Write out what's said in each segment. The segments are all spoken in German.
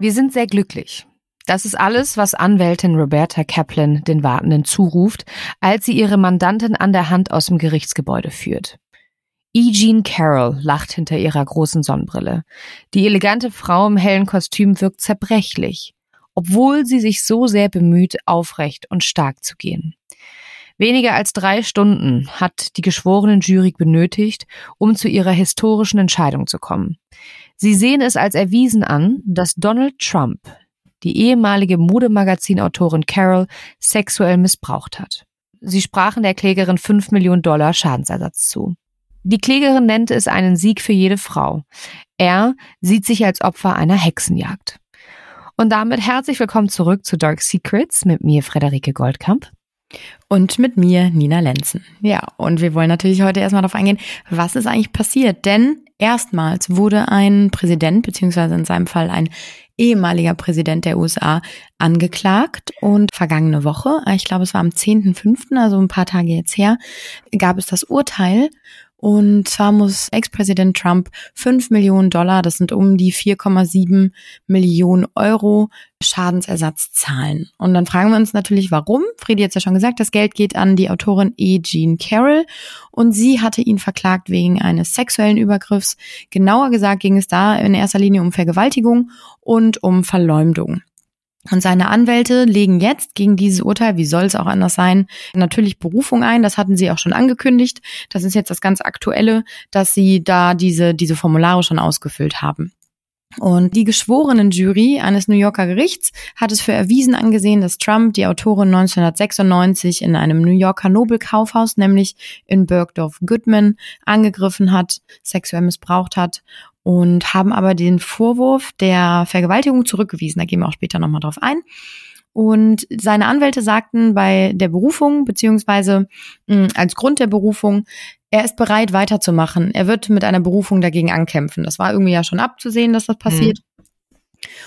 Wir sind sehr glücklich. Das ist alles, was Anwältin Roberta Kaplan den Wartenden zuruft, als sie ihre Mandantin an der Hand aus dem Gerichtsgebäude führt. E. Jean Carroll lacht hinter ihrer großen Sonnenbrille. Die elegante Frau im hellen Kostüm wirkt zerbrechlich, obwohl sie sich so sehr bemüht, aufrecht und stark zu gehen. Weniger als drei Stunden hat die geschworenen Jury benötigt, um zu ihrer historischen Entscheidung zu kommen. Sie sehen es als erwiesen an, dass Donald Trump die ehemalige Modemagazinautorin Carol sexuell missbraucht hat. Sie sprachen der Klägerin 5 Millionen Dollar Schadensersatz zu. Die Klägerin nannte es einen Sieg für jede Frau. Er sieht sich als Opfer einer Hexenjagd. Und damit herzlich willkommen zurück zu Dark Secrets mit mir, Frederike Goldkamp. Und mit mir, Nina Lenzen. Ja, und wir wollen natürlich heute erstmal darauf eingehen, was ist eigentlich passiert. Denn erstmals wurde ein Präsident, beziehungsweise in seinem Fall ein ehemaliger Präsident der USA, angeklagt. Und vergangene Woche, ich glaube es war am 10.05., also ein paar Tage jetzt her, gab es das Urteil. Und zwar muss Ex-Präsident Trump 5 Millionen Dollar, das sind um die 4,7 Millionen Euro Schadensersatz zahlen. Und dann fragen wir uns natürlich, warum. Friedi hat ja schon gesagt, das Geld geht an die Autorin E. Jean Carroll und sie hatte ihn verklagt wegen eines sexuellen Übergriffs. Genauer gesagt ging es da in erster Linie um Vergewaltigung und um Verleumdung. Und seine Anwälte legen jetzt gegen dieses Urteil, wie soll es auch anders sein, natürlich Berufung ein. Das hatten sie auch schon angekündigt. Das ist jetzt das ganz Aktuelle, dass sie da diese, diese Formulare schon ausgefüllt haben. Und die geschworenen Jury eines New Yorker Gerichts hat es für erwiesen angesehen, dass Trump die Autorin 1996 in einem New Yorker Nobelkaufhaus, nämlich in Bergdorf Goodman, angegriffen hat, sexuell missbraucht hat und haben aber den Vorwurf der Vergewaltigung zurückgewiesen. Da gehen wir auch später nochmal drauf ein. Und seine Anwälte sagten bei der Berufung, beziehungsweise mh, als Grund der Berufung, er ist bereit weiterzumachen. Er wird mit einer Berufung dagegen ankämpfen. Das war irgendwie ja schon abzusehen, dass das passiert. Mhm.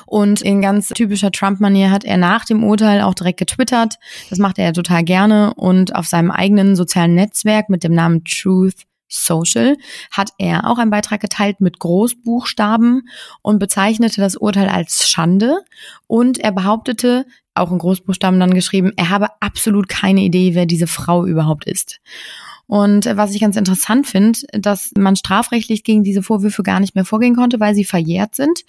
Und in ganz typischer Trump-Manier hat er nach dem Urteil auch direkt getwittert. Das macht er ja total gerne. Und auf seinem eigenen sozialen Netzwerk mit dem Namen Truth Social hat er auch einen Beitrag geteilt mit Großbuchstaben und bezeichnete das Urteil als Schande und er behauptete, auch in Großbuchstaben dann geschrieben, er habe absolut keine Idee, wer diese Frau überhaupt ist. Und was ich ganz interessant finde, dass man strafrechtlich gegen diese Vorwürfe gar nicht mehr vorgehen konnte, weil sie verjährt sind.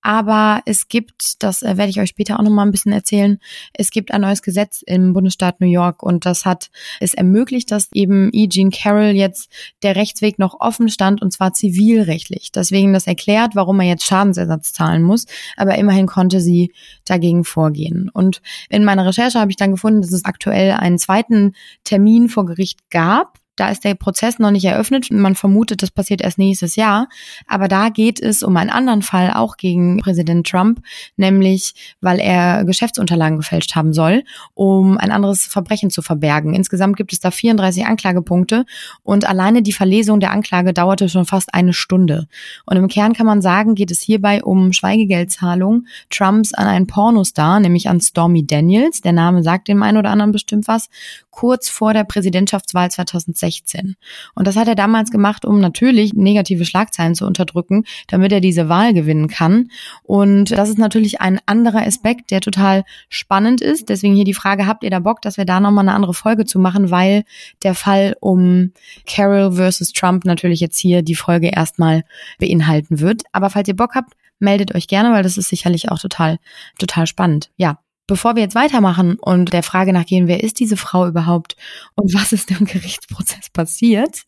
Aber es gibt, das äh, werde ich euch später auch noch mal ein bisschen erzählen, es gibt ein neues Gesetz im Bundesstaat New York und das hat es ermöglicht, dass eben E. Jean Carroll jetzt der Rechtsweg noch offen stand und zwar zivilrechtlich. Deswegen das erklärt, warum er jetzt Schadensersatz zahlen muss. Aber immerhin konnte sie dagegen vorgehen. Und in meiner Recherche habe ich dann gefunden, dass es aktuell einen zweiten Termin vor Gericht gab da ist der Prozess noch nicht eröffnet. Man vermutet, das passiert erst nächstes Jahr. Aber da geht es um einen anderen Fall, auch gegen Präsident Trump, nämlich weil er Geschäftsunterlagen gefälscht haben soll, um ein anderes Verbrechen zu verbergen. Insgesamt gibt es da 34 Anklagepunkte und alleine die Verlesung der Anklage dauerte schon fast eine Stunde. Und im Kern kann man sagen, geht es hierbei um Schweigegeldzahlung Trumps an einen Pornostar, nämlich an Stormy Daniels. Der Name sagt dem einen oder anderen bestimmt was. Kurz vor der Präsidentschaftswahl 2020 16. Und das hat er damals gemacht, um natürlich negative Schlagzeilen zu unterdrücken, damit er diese Wahl gewinnen kann. Und das ist natürlich ein anderer Aspekt, der total spannend ist. Deswegen hier die Frage, habt ihr da Bock, dass wir da nochmal eine andere Folge zu machen, weil der Fall um Carol versus Trump natürlich jetzt hier die Folge erstmal beinhalten wird. Aber falls ihr Bock habt, meldet euch gerne, weil das ist sicherlich auch total, total spannend. Ja, Bevor wir jetzt weitermachen und der Frage nachgehen, wer ist diese Frau überhaupt und was ist im Gerichtsprozess passiert,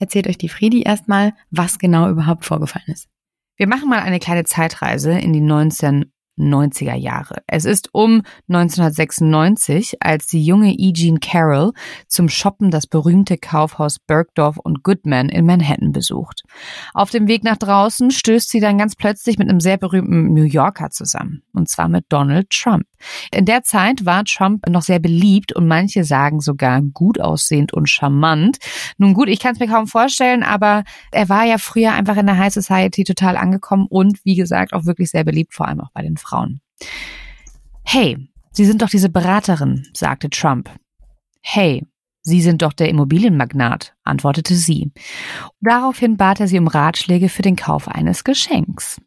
erzählt euch die Friedi erstmal, was genau überhaupt vorgefallen ist. Wir machen mal eine kleine Zeitreise in die 19 90er Jahre. Es ist um 1996, als die junge E. Jean Carroll zum Shoppen das berühmte Kaufhaus Bergdorf und Goodman in Manhattan besucht. Auf dem Weg nach draußen stößt sie dann ganz plötzlich mit einem sehr berühmten New Yorker zusammen, und zwar mit Donald Trump. In der Zeit war Trump noch sehr beliebt und manche sagen sogar gut aussehend und charmant. Nun gut, ich kann es mir kaum vorstellen, aber er war ja früher einfach in der High Society total angekommen und wie gesagt auch wirklich sehr beliebt, vor allem auch bei den Frauen. Frauen. Hey, Sie sind doch diese Beraterin, sagte Trump. Hey, Sie sind doch der Immobilienmagnat, antwortete sie. Daraufhin bat er sie um Ratschläge für den Kauf eines Geschenks.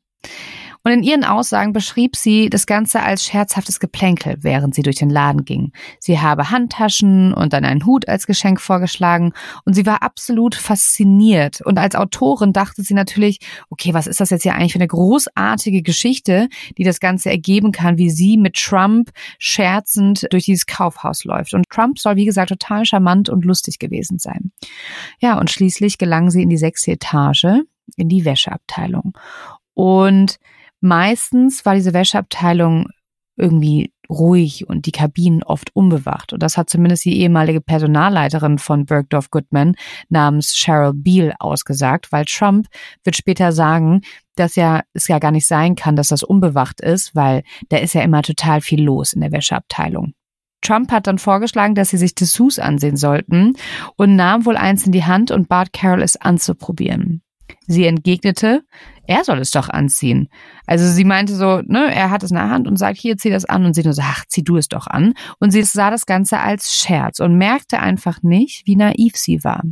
Und in ihren Aussagen beschrieb sie das Ganze als scherzhaftes Geplänkel, während sie durch den Laden ging. Sie habe Handtaschen und dann einen Hut als Geschenk vorgeschlagen und sie war absolut fasziniert. Und als Autorin dachte sie natürlich, okay, was ist das jetzt hier eigentlich für eine großartige Geschichte, die das Ganze ergeben kann, wie sie mit Trump scherzend durch dieses Kaufhaus läuft. Und Trump soll, wie gesagt, total charmant und lustig gewesen sein. Ja, und schließlich gelang sie in die sechste Etage, in die Wäscheabteilung. Und Meistens war diese Wäscheabteilung irgendwie ruhig und die Kabinen oft unbewacht. Und das hat zumindest die ehemalige Personalleiterin von Bergdorf Goodman namens Cheryl Beale ausgesagt, weil Trump wird später sagen, dass ja es ja gar nicht sein kann, dass das unbewacht ist, weil da ist ja immer total viel los in der Wäscheabteilung. Trump hat dann vorgeschlagen, dass sie sich Dessous ansehen sollten und nahm wohl eins in die Hand und bat Carol es anzuprobieren. Sie entgegnete, er soll es doch anziehen. Also sie meinte so, ne, er hat es in der Hand und sagt, hier, zieh das an. Und sie nur so, ach, zieh du es doch an. Und sie sah das Ganze als Scherz und merkte einfach nicht, wie naiv sie war.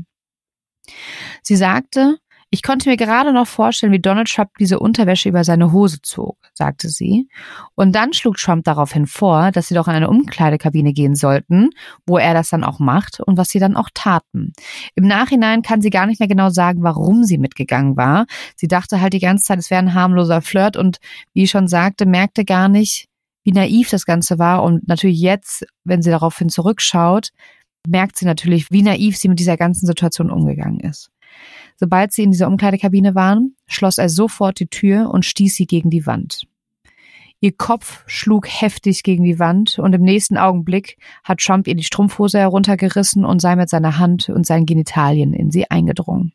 Sie sagte, ich konnte mir gerade noch vorstellen, wie Donald Trump diese Unterwäsche über seine Hose zog, sagte sie. Und dann schlug Trump daraufhin vor, dass sie doch in eine Umkleidekabine gehen sollten, wo er das dann auch macht und was sie dann auch taten. Im Nachhinein kann sie gar nicht mehr genau sagen, warum sie mitgegangen war. Sie dachte halt die ganze Zeit, es wäre ein harmloser Flirt und wie ich schon sagte, merkte gar nicht, wie naiv das Ganze war. Und natürlich jetzt, wenn sie daraufhin zurückschaut, merkt sie natürlich, wie naiv sie mit dieser ganzen Situation umgegangen ist. Sobald sie in dieser Umkleidekabine waren, schloss er sofort die Tür und stieß sie gegen die Wand. Ihr Kopf schlug heftig gegen die Wand und im nächsten Augenblick hat Trump ihr die Strumpfhose heruntergerissen und sei mit seiner Hand und seinen Genitalien in sie eingedrungen.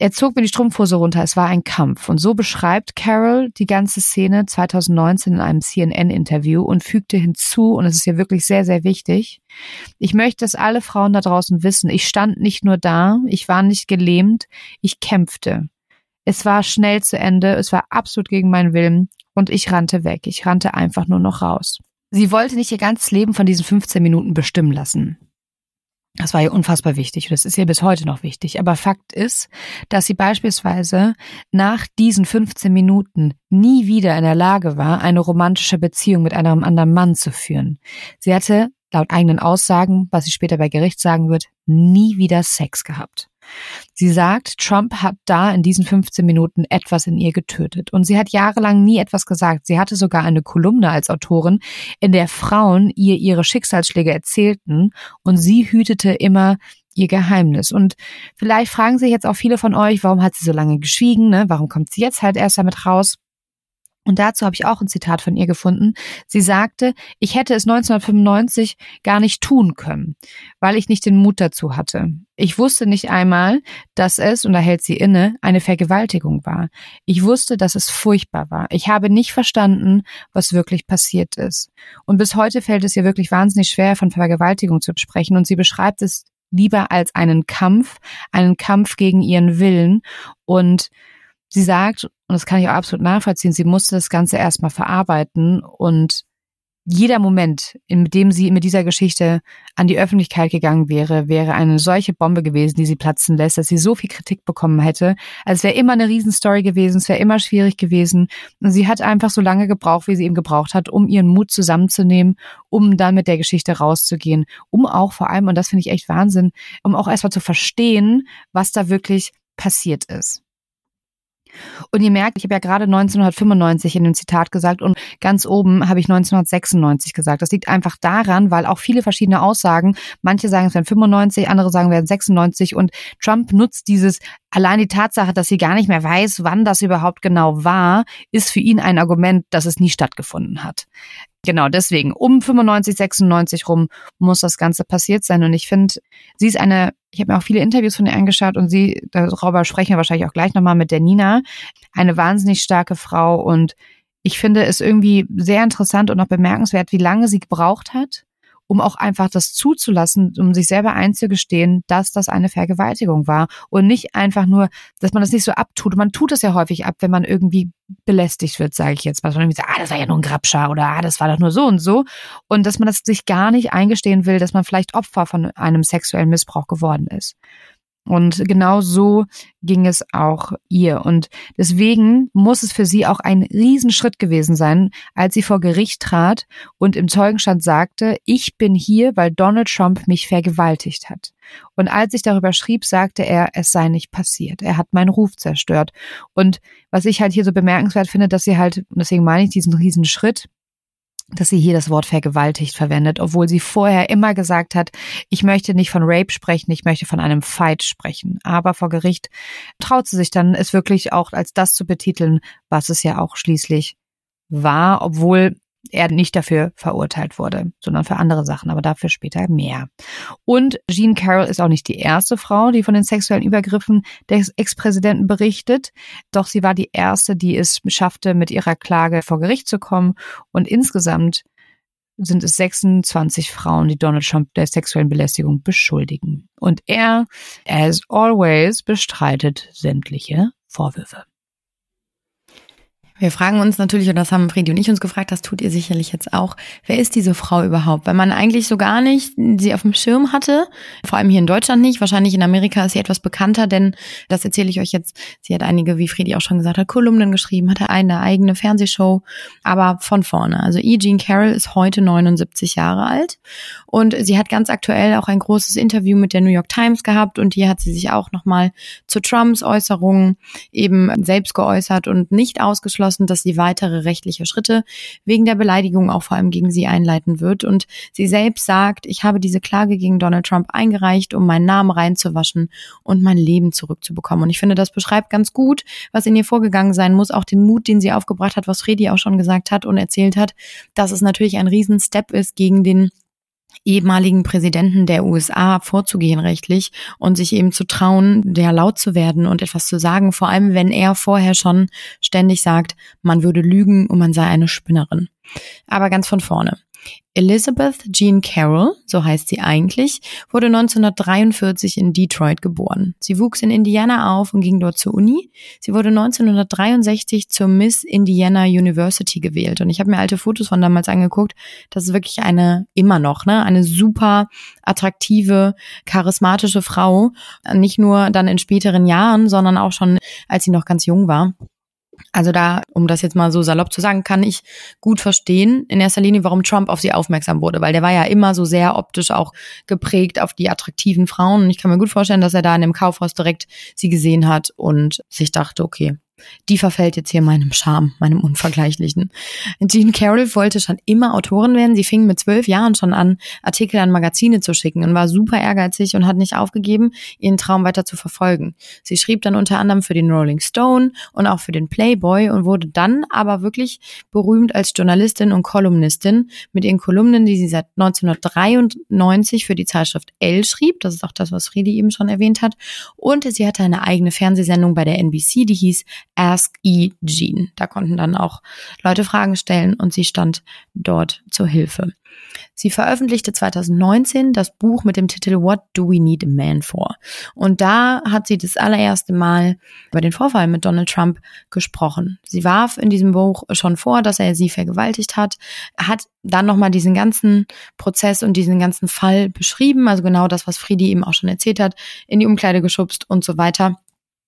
Er zog mir die Strumpfhose runter. Es war ein Kampf. Und so beschreibt Carol die ganze Szene 2019 in einem CNN-Interview und fügte hinzu, und es ist ja wirklich sehr, sehr wichtig, ich möchte, dass alle Frauen da draußen wissen, ich stand nicht nur da, ich war nicht gelähmt, ich kämpfte. Es war schnell zu Ende, es war absolut gegen meinen Willen und ich rannte weg. Ich rannte einfach nur noch raus. Sie wollte nicht ihr ganzes Leben von diesen 15 Minuten bestimmen lassen. Das war ihr unfassbar wichtig und das ist ihr bis heute noch wichtig. Aber Fakt ist, dass sie beispielsweise nach diesen 15 Minuten nie wieder in der Lage war, eine romantische Beziehung mit einem anderen Mann zu führen. Sie hatte laut eigenen Aussagen, was sie später bei Gericht sagen wird, nie wieder Sex gehabt. Sie sagt, Trump hat da in diesen 15 Minuten etwas in ihr getötet. Und sie hat jahrelang nie etwas gesagt. Sie hatte sogar eine Kolumne als Autorin, in der Frauen ihr ihre Schicksalsschläge erzählten und sie hütete immer ihr Geheimnis. Und vielleicht fragen sich jetzt auch viele von euch, warum hat sie so lange geschwiegen? Ne? Warum kommt sie jetzt halt erst damit raus? Und dazu habe ich auch ein Zitat von ihr gefunden. Sie sagte, ich hätte es 1995 gar nicht tun können, weil ich nicht den Mut dazu hatte. Ich wusste nicht einmal, dass es, und da hält sie inne, eine Vergewaltigung war. Ich wusste, dass es furchtbar war. Ich habe nicht verstanden, was wirklich passiert ist. Und bis heute fällt es ihr wirklich wahnsinnig schwer, von Vergewaltigung zu sprechen. Und sie beschreibt es lieber als einen Kampf, einen Kampf gegen ihren Willen. Und sie sagt, und das kann ich auch absolut nachvollziehen, sie musste das Ganze erstmal verarbeiten und jeder Moment, in dem sie mit dieser Geschichte an die Öffentlichkeit gegangen wäre, wäre eine solche Bombe gewesen, die sie platzen lässt, dass sie so viel Kritik bekommen hätte. Also es wäre immer eine Riesenstory gewesen, es wäre immer schwierig gewesen. Und sie hat einfach so lange gebraucht, wie sie eben gebraucht hat, um ihren Mut zusammenzunehmen, um dann mit der Geschichte rauszugehen, um auch vor allem, und das finde ich echt Wahnsinn, um auch erstmal zu verstehen, was da wirklich passiert ist. Und ihr merkt, ich habe ja gerade 1995 in dem Zitat gesagt und ganz oben habe ich 1996 gesagt. Das liegt einfach daran, weil auch viele verschiedene Aussagen, manche sagen es wären 95, andere sagen wären 96 und Trump nutzt dieses Allein die Tatsache, dass sie gar nicht mehr weiß, wann das überhaupt genau war, ist für ihn ein Argument, dass es nie stattgefunden hat. Genau, deswegen um 95, 96 rum muss das Ganze passiert sein. Und ich finde, sie ist eine, ich habe mir auch viele Interviews von ihr angeschaut und sie, darüber sprechen wir wahrscheinlich auch gleich nochmal mit der Nina, eine wahnsinnig starke Frau. Und ich finde es irgendwie sehr interessant und auch bemerkenswert, wie lange sie gebraucht hat, um auch einfach das zuzulassen, um sich selber einzugestehen, dass das eine Vergewaltigung war und nicht einfach nur, dass man das nicht so abtut. Man tut es ja häufig ab, wenn man irgendwie belästigt wird, sage ich jetzt mal. Dass man irgendwie sagt, ah, das war ja nur ein Grabscher oder ah, das war doch nur so und so. Und dass man das sich gar nicht eingestehen will, dass man vielleicht Opfer von einem sexuellen Missbrauch geworden ist. Und genau so ging es auch ihr. Und deswegen muss es für sie auch ein Riesenschritt gewesen sein, als sie vor Gericht trat und im Zeugenstand sagte, ich bin hier, weil Donald Trump mich vergewaltigt hat. Und als ich darüber schrieb, sagte er, es sei nicht passiert. Er hat meinen Ruf zerstört. Und was ich halt hier so bemerkenswert finde, dass sie halt, und deswegen meine ich diesen Riesenschritt, dass sie hier das Wort vergewaltigt verwendet, obwohl sie vorher immer gesagt hat, ich möchte nicht von Rape sprechen, ich möchte von einem Fight sprechen. Aber vor Gericht traut sie sich dann, es wirklich auch als das zu betiteln, was es ja auch schließlich war, obwohl er nicht dafür verurteilt wurde, sondern für andere Sachen, aber dafür später mehr. Und Jean Carroll ist auch nicht die erste Frau, die von den sexuellen Übergriffen des Ex-Präsidenten berichtet, doch sie war die erste, die es schaffte, mit ihrer Klage vor Gericht zu kommen und insgesamt sind es 26 Frauen, die Donald Trump der sexuellen Belästigung beschuldigen. Und er, as always, bestreitet sämtliche Vorwürfe. Wir fragen uns natürlich, und das haben Fredi und ich uns gefragt, das tut ihr sicherlich jetzt auch, wer ist diese Frau überhaupt? Weil man eigentlich so gar nicht sie auf dem Schirm hatte, vor allem hier in Deutschland nicht. Wahrscheinlich in Amerika ist sie etwas bekannter, denn das erzähle ich euch jetzt. Sie hat einige, wie Fredi auch schon gesagt hat, Kolumnen geschrieben, hatte eine eigene Fernsehshow, aber von vorne. Also E. Jean Carroll ist heute 79 Jahre alt und sie hat ganz aktuell auch ein großes Interview mit der New York Times gehabt und hier hat sie sich auch nochmal zu Trumps Äußerungen eben selbst geäußert und nicht ausgeschlossen, ausgeschlossen, dass sie weitere rechtliche Schritte wegen der Beleidigung auch vor allem gegen sie einleiten wird. Und sie selbst sagt, ich habe diese Klage gegen Donald Trump eingereicht, um meinen Namen reinzuwaschen und mein Leben zurückzubekommen. Und ich finde, das beschreibt ganz gut, was in ihr vorgegangen sein muss, auch den Mut, den sie aufgebracht hat, was Fredi auch schon gesagt hat und erzählt hat, dass es natürlich ein Riesenstep ist gegen den ehemaligen Präsidenten der USA vorzugehen rechtlich und sich eben zu trauen, der laut zu werden und etwas zu sagen, vor allem wenn er vorher schon ständig sagt, man würde lügen und man sei eine Spinnerin. Aber ganz von vorne. Elizabeth Jean Carroll, so heißt sie eigentlich, wurde 1943 in Detroit geboren. Sie wuchs in Indiana auf und ging dort zur Uni. Sie wurde 1963 zur Miss Indiana University gewählt. Und ich habe mir alte Fotos von damals angeguckt. Das ist wirklich eine, immer noch, ne, eine super attraktive, charismatische Frau. Nicht nur dann in späteren Jahren, sondern auch schon, als sie noch ganz jung war. Also da, um das jetzt mal so salopp zu sagen, kann ich gut verstehen, in erster Linie, warum Trump auf sie aufmerksam wurde, weil der war ja immer so sehr optisch auch geprägt auf die attraktiven Frauen. Und ich kann mir gut vorstellen, dass er da in dem Kaufhaus direkt sie gesehen hat und sich dachte, okay, die verfällt jetzt hier meinem Charme, meinem Unvergleichlichen. Jean Carroll wollte schon immer Autorin werden. Sie fing mit zwölf Jahren schon an, Artikel an Magazine zu schicken und war super ehrgeizig und hat nicht aufgegeben, ihren Traum weiter zu verfolgen. Sie schrieb dann unter anderem für den Rolling Stone und auch für den Playboy und wurde dann aber wirklich berühmt als Journalistin und Kolumnistin mit ihren Kolumnen, die sie seit 1993 für die Zeitschrift Elle schrieb. Das ist auch das, was Friedi eben schon erwähnt hat. Und sie hatte eine eigene Fernsehsendung bei der NBC, die hieß Ask E. Jean. Da konnten dann auch Leute Fragen stellen und sie stand dort zur Hilfe. Sie veröffentlichte 2019 das Buch mit dem Titel What Do We Need a Man For? Und da hat sie das allererste Mal über den Vorfall mit Donald Trump gesprochen. Sie warf in diesem Buch schon vor, dass er sie vergewaltigt hat, hat dann nochmal diesen ganzen Prozess und diesen ganzen Fall beschrieben, also genau das, was Friedi eben auch schon erzählt hat, in die Umkleide geschubst und so weiter.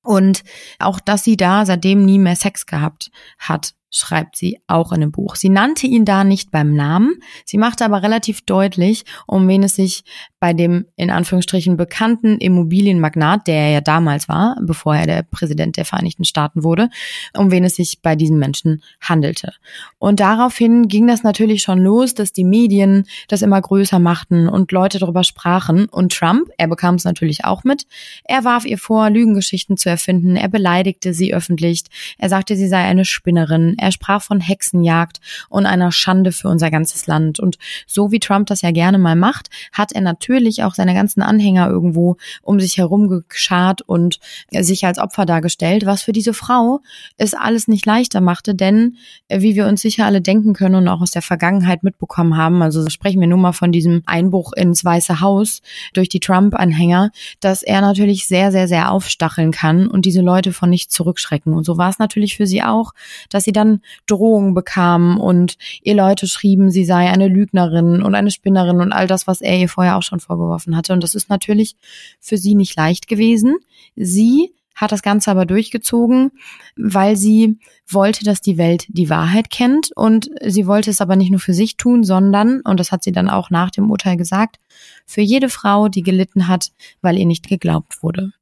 Und auch, dass sie da seitdem nie mehr Sex gehabt hat schreibt sie auch in dem Buch. Sie nannte ihn da nicht beim Namen, sie machte aber relativ deutlich, um wen es sich bei dem in Anführungsstrichen bekannten Immobilienmagnat, der er ja damals war, bevor er der Präsident der Vereinigten Staaten wurde, um wen es sich bei diesem Menschen handelte. Und daraufhin ging das natürlich schon los, dass die Medien das immer größer machten und Leute darüber sprachen. Und Trump, er bekam es natürlich auch mit, er warf ihr vor, Lügengeschichten zu erfinden, er beleidigte sie öffentlich, er sagte, sie sei eine Spinnerin, er sprach von Hexenjagd und einer Schande für unser ganzes Land. Und so wie Trump das ja gerne mal macht, hat er natürlich auch seine ganzen Anhänger irgendwo um sich herum geschart und sich als Opfer dargestellt, was für diese Frau es alles nicht leichter machte, denn wie wir uns sicher alle denken können und auch aus der Vergangenheit mitbekommen haben, also sprechen wir nur mal von diesem Einbruch ins Weiße Haus durch die Trump-Anhänger, dass er natürlich sehr, sehr, sehr aufstacheln kann und diese Leute von nichts zurückschrecken. Und so war es natürlich für sie auch, dass sie dann Frauen Drohungen bekamen und ihr Leute schrieben, sie sei eine Lügnerin und eine Spinnerin und all das, was er ihr vorher auch schon vorgeworfen hatte. Und das ist natürlich für sie nicht leicht gewesen. Sie hat das Ganze aber durchgezogen, weil sie wollte, dass die Welt die Wahrheit kennt und sie wollte es aber nicht nur für sich tun, sondern, und das hat sie dann auch nach dem Urteil gesagt, für jede Frau, die gelitten hat, weil ihr nicht geglaubt wurde.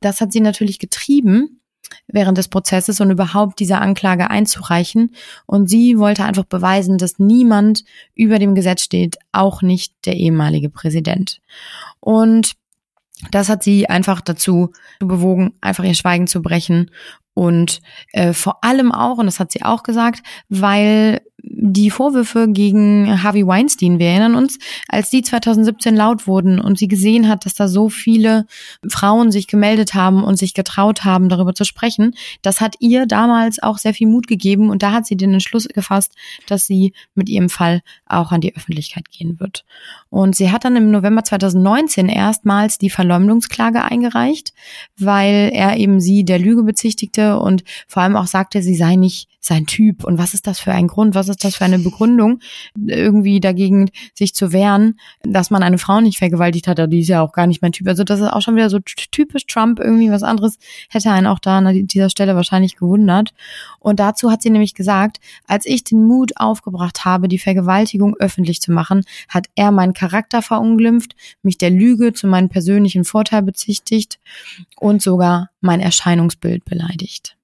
Das hat sie natürlich getrieben während des Prozesses und überhaupt diese Anklage einzureichen. Und sie wollte einfach beweisen, dass niemand über dem Gesetz steht, auch nicht der ehemalige Präsident. Und das hat sie einfach dazu bewogen, einfach ihr Schweigen zu brechen und äh, vor allem auch, und das hat sie auch gesagt, weil die Vorwürfe gegen Harvey Weinstein, wir erinnern uns, als die 2017 laut wurden und sie gesehen hat, dass da so viele Frauen sich gemeldet haben und sich getraut haben, darüber zu sprechen, das hat ihr damals auch sehr viel Mut gegeben und da hat sie den Entschluss gefasst, dass sie mit ihrem Fall auch an die Öffentlichkeit gehen wird. Und sie hat dann im November 2019 erstmals die Verleumdungsklage eingereicht, weil er eben sie der Lüge bezichtigte und vor allem auch sagte, sie sei nicht sein Typ. Und was ist das für ein Grund, was ist das für eine Begründung, irgendwie dagegen sich zu wehren, dass man eine Frau nicht vergewaltigt hat, die ist ja auch gar nicht mein Typ. Also das ist auch schon wieder so typisch Trump, irgendwie was anderes hätte einen auch da an dieser Stelle wahrscheinlich gewundert. Und dazu hat sie nämlich gesagt, als ich den Mut aufgebracht habe, die Vergewaltigung öffentlich zu machen, hat er meinen Charakter verunglimpft, mich der Lüge zu meinem persönlichen Vorteil bezichtigt und sogar mein Erscheinungsbild beleidigt.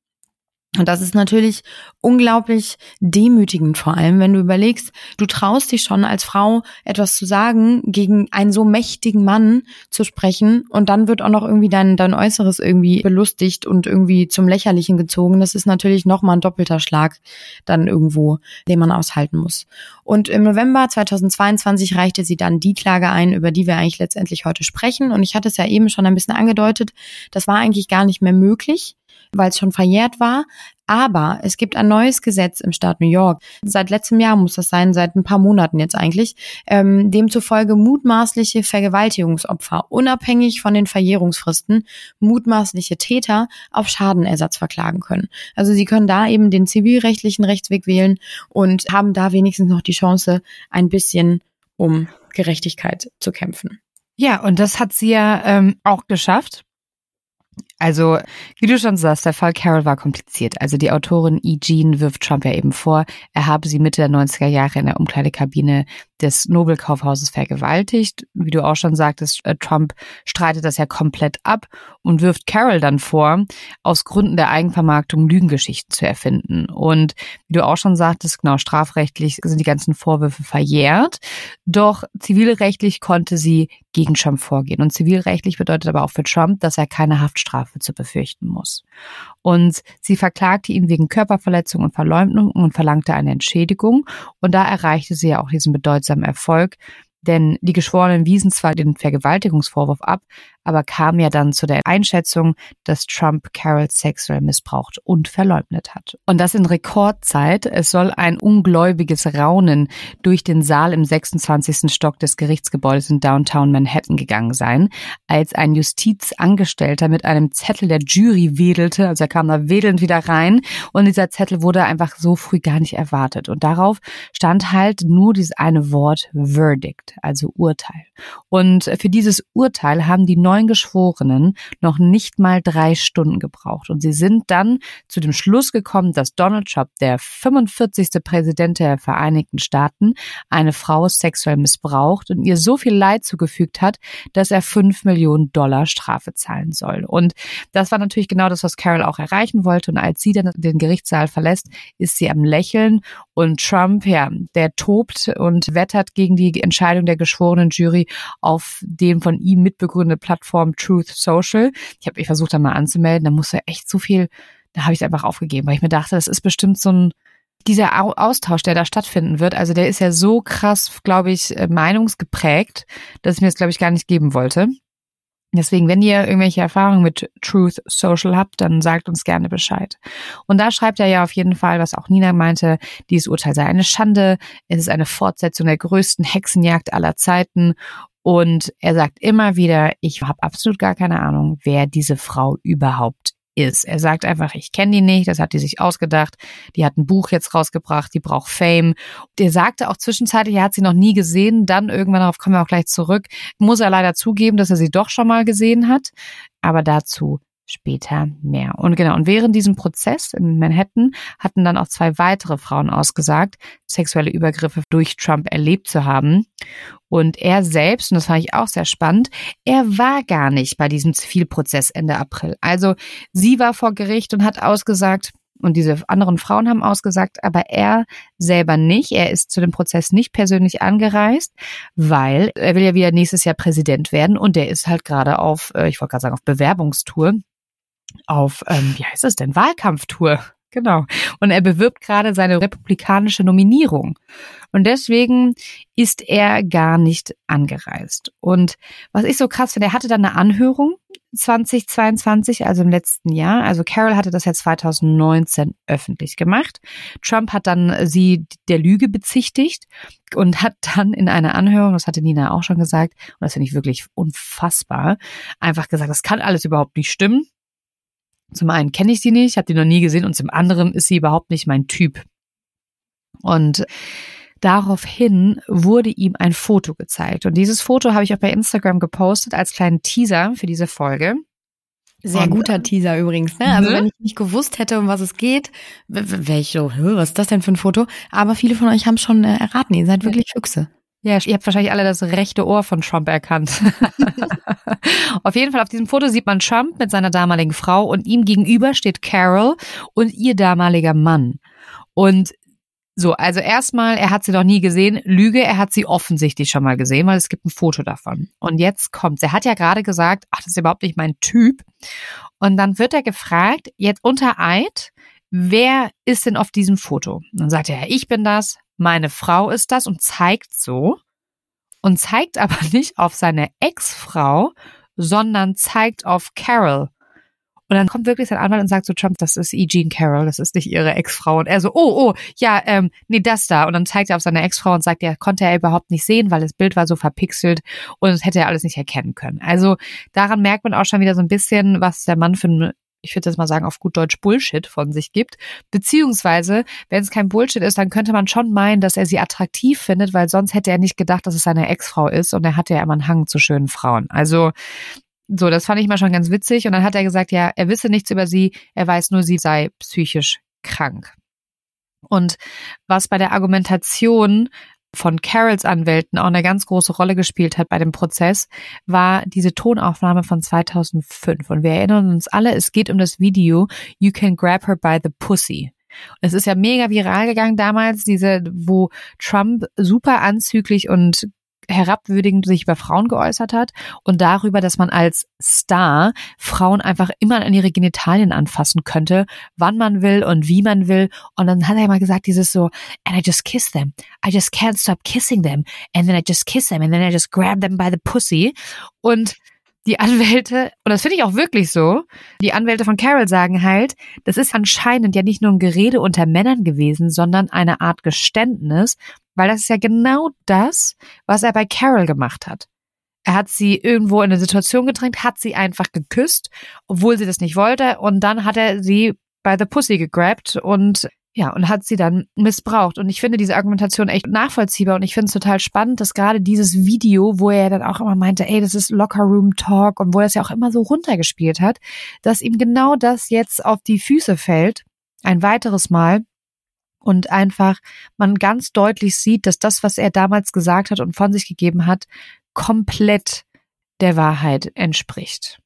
Und das ist natürlich unglaublich demütigend, vor allem wenn du überlegst, du traust dich schon als Frau etwas zu sagen, gegen einen so mächtigen Mann zu sprechen und dann wird auch noch irgendwie dein, dein Äußeres irgendwie belustigt und irgendwie zum Lächerlichen gezogen. Das ist natürlich nochmal ein doppelter Schlag dann irgendwo, den man aushalten muss. Und im November 2022 reichte sie dann die Klage ein, über die wir eigentlich letztendlich heute sprechen. Und ich hatte es ja eben schon ein bisschen angedeutet, das war eigentlich gar nicht mehr möglich weil es schon verjährt war. Aber es gibt ein neues Gesetz im Staat New York. Seit letztem Jahr muss das sein, seit ein paar Monaten jetzt eigentlich, ähm, demzufolge mutmaßliche Vergewaltigungsopfer unabhängig von den Verjährungsfristen mutmaßliche Täter auf Schadenersatz verklagen können. Also sie können da eben den zivilrechtlichen Rechtsweg wählen und haben da wenigstens noch die Chance, ein bisschen um Gerechtigkeit zu kämpfen. Ja, und das hat sie ja ähm, auch geschafft. Also, wie du schon sagst, der Fall Carol war kompliziert. Also die Autorin E. Jean wirft Trump ja eben vor, er habe sie Mitte der 90er Jahre in der Umkleidekabine des Nobelkaufhauses vergewaltigt. Wie du auch schon sagtest, äh, Trump streitet das ja komplett ab und wirft Carol dann vor, aus Gründen der Eigenvermarktung Lügengeschichten zu erfinden. Und wie du auch schon sagtest, genau strafrechtlich sind die ganzen Vorwürfe verjährt. Doch zivilrechtlich konnte sie gegen Trump vorgehen. Und zivilrechtlich bedeutet aber auch für Trump, dass er keine Haftstrafe zu befürchten muss. Und sie verklagte ihn wegen Körperverletzung und Verleumdung und verlangte eine Entschädigung. Und da erreichte sie ja auch diesen bedeutsamen Erfolg, denn die Geschworenen wiesen zwar den Vergewaltigungsvorwurf ab, aber kam ja dann zu der Einschätzung, dass Trump Carol sexuell missbraucht und verleugnet hat. Und das in Rekordzeit. Es soll ein ungläubiges Raunen durch den Saal im 26. Stock des Gerichtsgebäudes in Downtown Manhattan gegangen sein, als ein Justizangestellter mit einem Zettel der Jury wedelte. Also er kam da wedelnd wieder rein und dieser Zettel wurde einfach so früh gar nicht erwartet. Und darauf stand halt nur dieses eine Wort Verdict, also Urteil. Und für dieses Urteil haben die Geschworenen noch nicht mal drei Stunden gebraucht. Und sie sind dann zu dem Schluss gekommen, dass Donald Trump, der 45. Präsident der Vereinigten Staaten, eine Frau sexuell missbraucht und ihr so viel Leid zugefügt hat, dass er fünf Millionen Dollar Strafe zahlen soll. Und das war natürlich genau das, was Carol auch erreichen wollte. Und als sie dann den Gerichtssaal verlässt, ist sie am Lächeln und Trump, ja, der tobt und wettert gegen die Entscheidung der geschworenen Jury auf dem von ihm mitbegründeten Plattform Truth Social. Ich habe mich versucht, da mal anzumelden. Da musste echt so viel, da habe ich es einfach aufgegeben, weil ich mir dachte, das ist bestimmt so ein dieser Austausch, der da stattfinden wird, also der ist ja so krass, glaube ich, äh, meinungsgeprägt, dass ich mir das, glaube ich, gar nicht geben wollte. Deswegen, wenn ihr irgendwelche Erfahrungen mit Truth Social habt, dann sagt uns gerne Bescheid. Und da schreibt er ja auf jeden Fall, was auch Nina meinte, dieses Urteil sei eine Schande, es ist eine Fortsetzung der größten Hexenjagd aller Zeiten. Und er sagt immer wieder, ich habe absolut gar keine Ahnung, wer diese Frau überhaupt ist. Er sagt einfach, ich kenne die nicht, das hat die sich ausgedacht. Die hat ein Buch jetzt rausgebracht, die braucht Fame. Der sagte auch zwischenzeitlich, er hat sie noch nie gesehen. Dann irgendwann darauf kommen wir auch gleich zurück. Muss er leider zugeben, dass er sie doch schon mal gesehen hat. Aber dazu später mehr. Und genau, und während diesem Prozess in Manhattan hatten dann auch zwei weitere Frauen ausgesagt, sexuelle Übergriffe durch Trump erlebt zu haben. Und er selbst, und das fand ich auch sehr spannend, er war gar nicht bei diesem Zivilprozess Ende April. Also sie war vor Gericht und hat ausgesagt, und diese anderen Frauen haben ausgesagt, aber er selber nicht. Er ist zu dem Prozess nicht persönlich angereist, weil er will ja wieder nächstes Jahr Präsident werden und der ist halt gerade auf, äh, ich wollte gerade sagen, auf Bewerbungstour auf, ähm, wie heißt es denn, Wahlkampftour. Genau. Und er bewirbt gerade seine republikanische Nominierung. Und deswegen ist er gar nicht angereist. Und was ich so krass finde, er hatte dann eine Anhörung 2022, also im letzten Jahr. Also Carol hatte das ja 2019 öffentlich gemacht. Trump hat dann sie der Lüge bezichtigt und hat dann in einer Anhörung, das hatte Nina auch schon gesagt, und das finde ich wirklich unfassbar, einfach gesagt, das kann alles überhaupt nicht stimmen. Zum einen kenne ich sie nicht, habe die noch nie gesehen und zum anderen ist sie überhaupt nicht mein Typ. Und daraufhin wurde ihm ein Foto gezeigt. Und dieses Foto habe ich auch bei Instagram gepostet als kleinen Teaser für diese Folge. Sehr und, guter Teaser übrigens, ne? Also ne? wenn ich nicht gewusst hätte, um was es geht, wäre ich so, was ist das denn für ein Foto? Aber viele von euch haben schon äh, erraten, ihr seid wirklich Füchse. Ja, ihr habt wahrscheinlich alle das rechte Ohr von Trump erkannt. auf jeden Fall auf diesem Foto sieht man Trump mit seiner damaligen Frau und ihm gegenüber steht Carol und ihr damaliger Mann. Und so, also erstmal, er hat sie noch nie gesehen. Lüge, er hat sie offensichtlich schon mal gesehen, weil es gibt ein Foto davon. Und jetzt kommt's. Er hat ja gerade gesagt, ach, das ist überhaupt nicht mein Typ. Und dann wird er gefragt, jetzt unter Eid, wer ist denn auf diesem Foto? Und dann sagt er, ich bin das, meine Frau ist das und zeigt so und zeigt aber nicht auf seine Ex-Frau, sondern zeigt auf Carol. Und dann kommt wirklich sein Anwalt und sagt so, Trump, das ist E. Jean Carroll, das ist nicht ihre Ex-Frau. Und er so, oh, oh, ja, ähm, nee, das da. Und dann zeigt er auf seine Ex-Frau und sagt, ja, konnte er überhaupt nicht sehen, weil das Bild war so verpixelt und hätte er alles nicht erkennen können. Also daran merkt man auch schon wieder so ein bisschen, was der Mann für ein ich würde das mal sagen, auf gut Deutsch Bullshit von sich gibt. Beziehungsweise, wenn es kein Bullshit ist, dann könnte man schon meinen, dass er sie attraktiv findet, weil sonst hätte er nicht gedacht, dass es seine Ex-Frau ist und er hatte ja immer einen Hang zu schönen Frauen. Also, so, das fand ich mal schon ganz witzig. Und dann hat er gesagt, ja, er wisse nichts über sie, er weiß nur, sie sei psychisch krank. Und was bei der Argumentation von Carols Anwälten auch eine ganz große Rolle gespielt hat bei dem Prozess, war diese Tonaufnahme von 2005. Und wir erinnern uns alle, es geht um das Video You Can Grab Her by the Pussy. Es ist ja mega viral gegangen damals, diese, wo Trump super anzüglich und herabwürdigend sich über Frauen geäußert hat und darüber, dass man als Star Frauen einfach immer an ihre Genitalien anfassen könnte, wann man will und wie man will. Und dann hat er mal gesagt, dieses so, and I just kiss them. I just can't stop kissing them. And then I just kiss them and then I just grab them by the pussy. Und die Anwälte, und das finde ich auch wirklich so, die Anwälte von Carol sagen halt, das ist anscheinend ja nicht nur ein Gerede unter Männern gewesen, sondern eine Art Geständnis, weil das ist ja genau das, was er bei Carol gemacht hat. Er hat sie irgendwo in eine Situation gedrängt, hat sie einfach geküsst, obwohl sie das nicht wollte, und dann hat er sie bei The Pussy gegrabt und ja, und hat sie dann missbraucht. Und ich finde diese Argumentation echt nachvollziehbar und ich finde es total spannend, dass gerade dieses Video, wo er dann auch immer meinte, ey, das ist Locker Room Talk und wo er es ja auch immer so runtergespielt hat, dass ihm genau das jetzt auf die Füße fällt, ein weiteres Mal, und einfach man ganz deutlich sieht, dass das, was er damals gesagt hat und von sich gegeben hat, komplett der Wahrheit entspricht.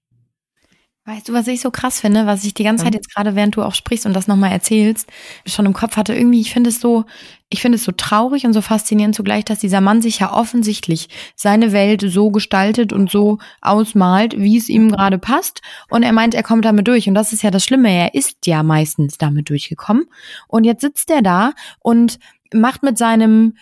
Weißt du, was ich so krass finde, was ich die ganze Zeit jetzt gerade, während du auch sprichst und das nochmal erzählst, schon im Kopf hatte, irgendwie, ich finde es so, ich finde es so traurig und so faszinierend zugleich, dass dieser Mann sich ja offensichtlich seine Welt so gestaltet und so ausmalt, wie es ihm gerade passt. Und er meint, er kommt damit durch. Und das ist ja das Schlimme. Er ist ja meistens damit durchgekommen. Und jetzt sitzt er da und macht mit seinem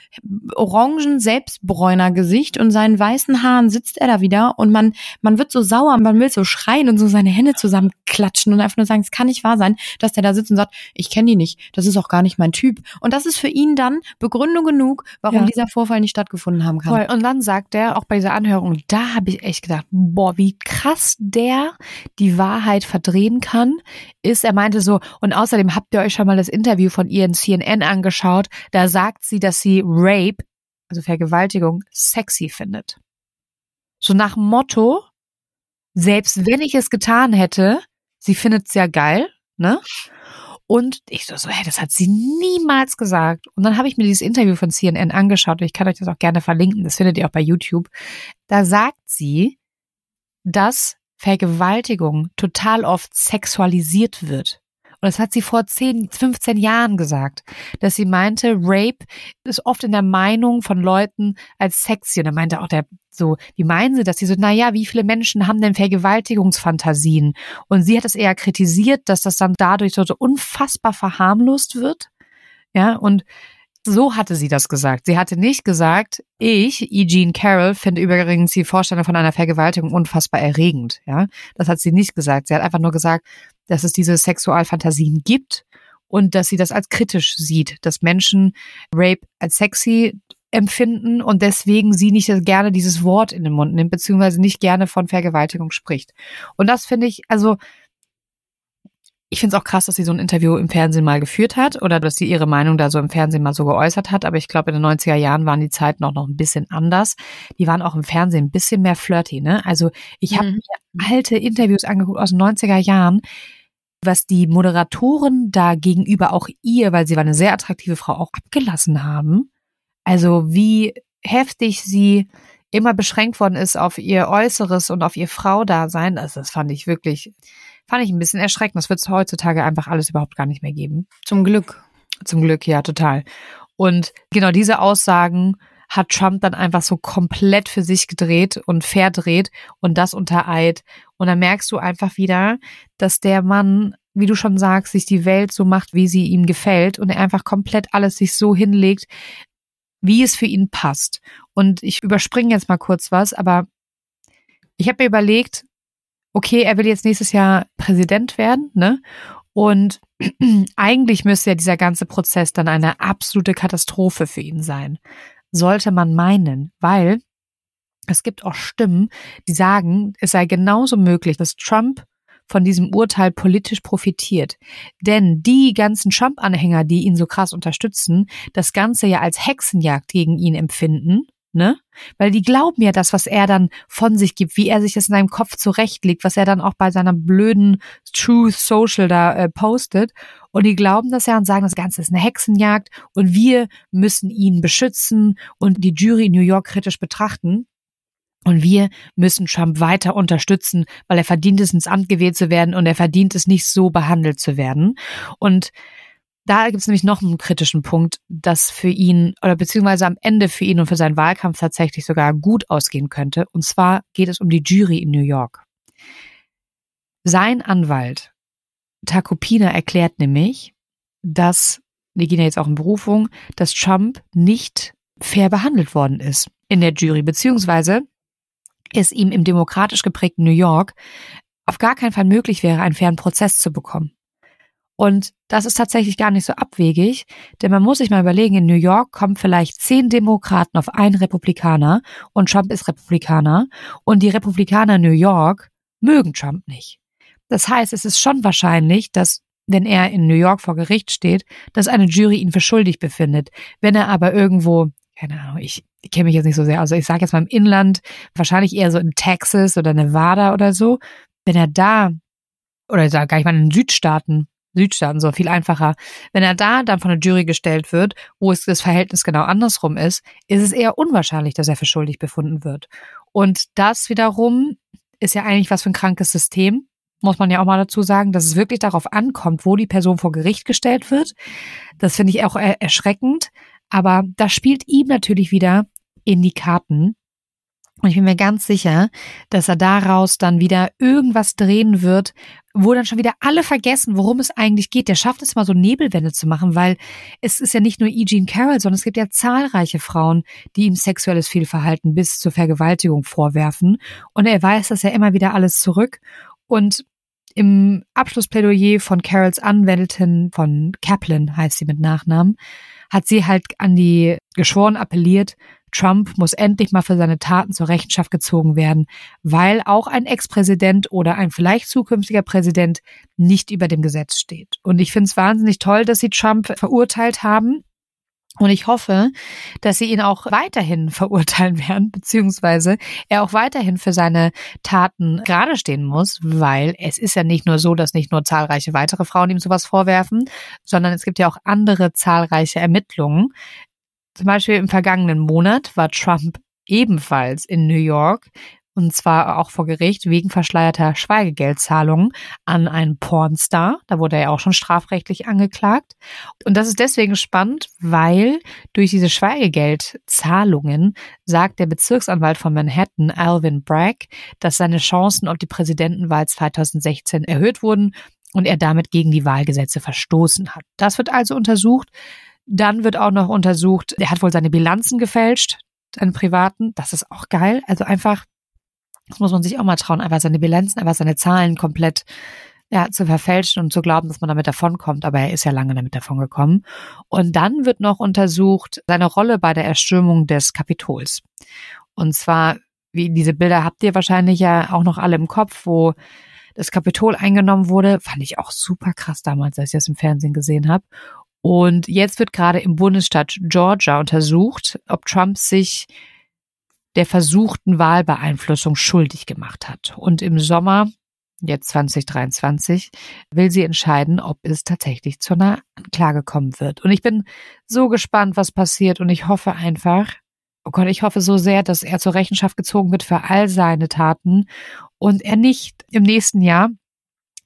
orangen Selbstbräuner-Gesicht und seinen weißen Haaren sitzt er da wieder und man, man wird so sauer, man will so schreien und so seine Hände zusammenklatschen und einfach nur sagen, es kann nicht wahr sein, dass der da sitzt und sagt, ich kenne die nicht, das ist auch gar nicht mein Typ. Und das ist für ihn dann Begründung genug, warum ja. dieser Vorfall nicht stattgefunden haben kann. Voll. Und dann sagt er, auch bei dieser Anhörung, da habe ich echt gedacht, boah, wie krass der die Wahrheit verdrehen kann, ist, er meinte so, und außerdem habt ihr euch schon mal das Interview von ihr in CNN angeschaut, da sagt sie, dass sie Rape, also Vergewaltigung, sexy findet. So nach Motto, selbst wenn ich es getan hätte, sie findet es ja geil, ne? Und ich so, so, hey, das hat sie niemals gesagt. Und dann habe ich mir dieses Interview von CNN angeschaut und ich kann euch das auch gerne verlinken. Das findet ihr auch bei YouTube. Da sagt sie, dass Vergewaltigung total oft sexualisiert wird. Und das hat sie vor 10, 15 Jahren gesagt, dass sie meinte, Rape ist oft in der Meinung von Leuten als sexy. Und er meinte auch der so, wie meinen sie das? Sie so, na ja, wie viele Menschen haben denn Vergewaltigungsfantasien? Und sie hat es eher kritisiert, dass das dann dadurch so unfassbar verharmlost wird. Ja, und so hatte sie das gesagt. Sie hatte nicht gesagt, ich, E. Jean Carroll, finde übrigens die Vorstellung von einer Vergewaltigung unfassbar erregend. Ja, das hat sie nicht gesagt. Sie hat einfach nur gesagt, dass es diese Sexualfantasien gibt und dass sie das als kritisch sieht, dass Menschen Rape als sexy empfinden und deswegen sie nicht gerne dieses Wort in den Mund nimmt, beziehungsweise nicht gerne von Vergewaltigung spricht. Und das finde ich, also ich finde es auch krass, dass sie so ein Interview im Fernsehen mal geführt hat oder dass sie ihre Meinung da so im Fernsehen mal so geäußert hat. Aber ich glaube, in den 90er Jahren waren die Zeiten auch noch ein bisschen anders. Die waren auch im Fernsehen ein bisschen mehr flirty. Ne? Also ich habe mhm. mir alte Interviews angeguckt aus den 90er Jahren, was die Moderatoren da gegenüber auch ihr, weil sie war eine sehr attraktive Frau, auch abgelassen haben. Also wie heftig sie immer beschränkt worden ist auf ihr Äußeres und auf ihr Frau-Dasein. Also das fand ich wirklich Fand ich ein bisschen erschreckend. Das wird es heutzutage einfach alles überhaupt gar nicht mehr geben. Zum Glück. Zum Glück, ja, total. Und genau diese Aussagen hat Trump dann einfach so komplett für sich gedreht und verdreht und das unter Eid. Und dann merkst du einfach wieder, dass der Mann, wie du schon sagst, sich die Welt so macht, wie sie ihm gefällt und er einfach komplett alles sich so hinlegt, wie es für ihn passt. Und ich überspringe jetzt mal kurz was, aber ich habe mir überlegt, okay, er will jetzt nächstes Jahr Präsident werden, ne? Und eigentlich müsste ja dieser ganze Prozess dann eine absolute Katastrophe für ihn sein. Sollte man meinen, weil es gibt auch Stimmen, die sagen, es sei genauso möglich, dass Trump von diesem Urteil politisch profitiert. Denn die ganzen Trump-Anhänger, die ihn so krass unterstützen, das Ganze ja als Hexenjagd gegen ihn empfinden ne? Weil die glauben ja das, was er dann von sich gibt, wie er sich das in seinem Kopf zurechtlegt, was er dann auch bei seiner blöden Truth Social da äh, postet. Und die glauben das ja und sagen, das Ganze ist eine Hexenjagd und wir müssen ihn beschützen und die Jury in New York kritisch betrachten. Und wir müssen Trump weiter unterstützen, weil er verdient es, ins Amt gewählt zu werden und er verdient es nicht so behandelt zu werden. Und da gibt es nämlich noch einen kritischen Punkt, dass für ihn oder beziehungsweise am Ende für ihn und für seinen Wahlkampf tatsächlich sogar gut ausgehen könnte. Und zwar geht es um die Jury in New York. Sein Anwalt Takopina erklärt nämlich, dass, wir gehen ja jetzt auch in Berufung, dass Trump nicht fair behandelt worden ist in der Jury, beziehungsweise es ihm im demokratisch geprägten New York auf gar keinen Fall möglich wäre, einen fairen Prozess zu bekommen. Und das ist tatsächlich gar nicht so abwegig, denn man muss sich mal überlegen, in New York kommen vielleicht zehn Demokraten auf einen Republikaner und Trump ist Republikaner und die Republikaner in New York mögen Trump nicht. Das heißt, es ist schon wahrscheinlich, dass wenn er in New York vor Gericht steht, dass eine Jury ihn für schuldig befindet. Wenn er aber irgendwo, keine Ahnung, ich, kenne mich jetzt nicht so sehr, also ich sage jetzt mal im Inland, wahrscheinlich eher so in Texas oder Nevada oder so, wenn er da, oder sage gar nicht mal in den Südstaaten, Südstaaten so viel einfacher. Wenn er da dann von der Jury gestellt wird, wo es das Verhältnis genau andersrum ist, ist es eher unwahrscheinlich, dass er für schuldig befunden wird. Und das wiederum ist ja eigentlich was für ein krankes System, muss man ja auch mal dazu sagen, dass es wirklich darauf ankommt, wo die Person vor Gericht gestellt wird. Das finde ich auch erschreckend. Aber das spielt ihm natürlich wieder in die Karten. Und ich bin mir ganz sicher, dass er daraus dann wieder irgendwas drehen wird, wo dann schon wieder alle vergessen, worum es eigentlich geht. Der schafft es mal so Nebelwände zu machen, weil es ist ja nicht nur Eugene Carroll, sondern es gibt ja zahlreiche Frauen, die ihm sexuelles Fehlverhalten bis zur Vergewaltigung vorwerfen. Und er weiß das ja immer wieder alles zurück. Und im Abschlussplädoyer von Carolls Anwältin von Kaplan heißt sie mit Nachnamen, hat sie halt an die Geschworenen appelliert, Trump muss endlich mal für seine Taten zur Rechenschaft gezogen werden, weil auch ein Ex-Präsident oder ein vielleicht zukünftiger Präsident nicht über dem Gesetz steht. Und ich finde es wahnsinnig toll, dass sie Trump verurteilt haben. Und ich hoffe, dass sie ihn auch weiterhin verurteilen werden, beziehungsweise er auch weiterhin für seine Taten gerade stehen muss, weil es ist ja nicht nur so, dass nicht nur zahlreiche weitere Frauen ihm sowas vorwerfen, sondern es gibt ja auch andere zahlreiche Ermittlungen. Zum Beispiel im vergangenen Monat war Trump ebenfalls in New York und zwar auch vor Gericht wegen verschleierter Schweigegeldzahlungen an einen Pornstar. Da wurde er auch schon strafrechtlich angeklagt. Und das ist deswegen spannend, weil durch diese Schweigegeldzahlungen sagt der Bezirksanwalt von Manhattan, Alvin Bragg, dass seine Chancen auf die Präsidentenwahl 2016 erhöht wurden und er damit gegen die Wahlgesetze verstoßen hat. Das wird also untersucht. Dann wird auch noch untersucht, er hat wohl seine Bilanzen gefälscht, seinen privaten. Das ist auch geil. Also einfach das muss man sich auch mal trauen, einfach seine Bilanzen, einfach seine Zahlen komplett ja, zu verfälschen und zu glauben, dass man damit davonkommt. Aber er ist ja lange damit davongekommen. Und dann wird noch untersucht seine Rolle bei der Erstürmung des Kapitols. Und zwar, wie diese Bilder habt ihr wahrscheinlich ja auch noch alle im Kopf, wo das Kapitol eingenommen wurde, fand ich auch super krass damals, als ich das im Fernsehen gesehen habe. Und jetzt wird gerade im Bundesstaat Georgia untersucht, ob Trump sich der versuchten Wahlbeeinflussung schuldig gemacht hat. Und im Sommer, jetzt 2023, will sie entscheiden, ob es tatsächlich zu einer Anklage kommen wird. Und ich bin so gespannt, was passiert. Und ich hoffe einfach, oh Gott, ich hoffe so sehr, dass er zur Rechenschaft gezogen wird für all seine Taten und er nicht im nächsten Jahr